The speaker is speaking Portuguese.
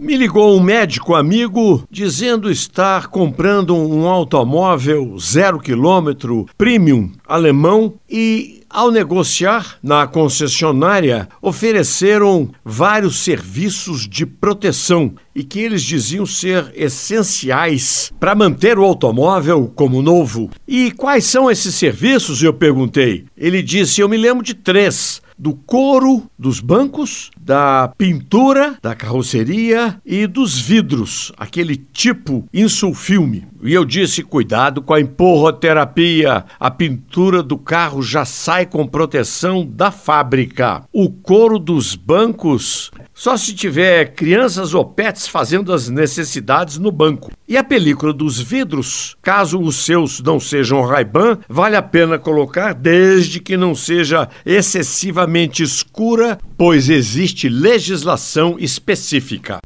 Me ligou um médico amigo dizendo estar comprando um automóvel zero quilômetro premium alemão e ao negociar na concessionária, ofereceram vários serviços de proteção e que eles diziam ser essenciais para manter o automóvel como novo. E quais são esses serviços? Eu perguntei. Ele disse: Eu me lembro de três do couro dos bancos, da pintura da carroceria e dos vidros, aquele tipo insulfilme. E eu disse: cuidado com a empurroterapia. A pintura do carro já sai com proteção da fábrica. O couro dos bancos só se tiver crianças ou pets fazendo as necessidades no banco. E a película dos vidros, caso os seus não sejam Ray-Ban, vale a pena colocar desde que não seja excessivamente escura, pois existe legislação específica.